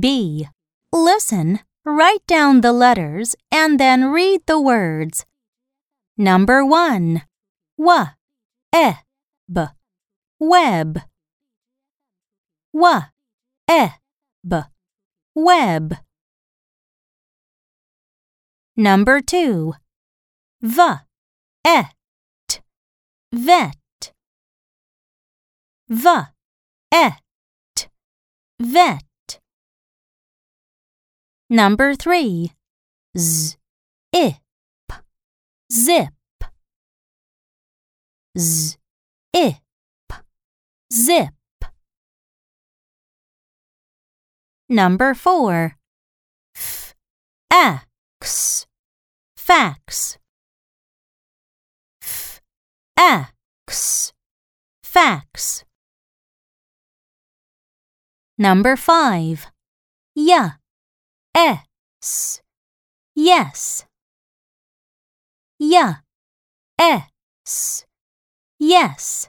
B. Listen, write down the letters, and then read the words. Number 1. W, e, b. Web. W, e, b. Web. Number 2. V, e, t. Vet. V, e, t. Vet. Number 3. z, ip. Zip. Z, i, p. Zip. Number 4. F, x. Fax. F, x. Fax. Number 5. Y, s. Yes. Y, s. Yes.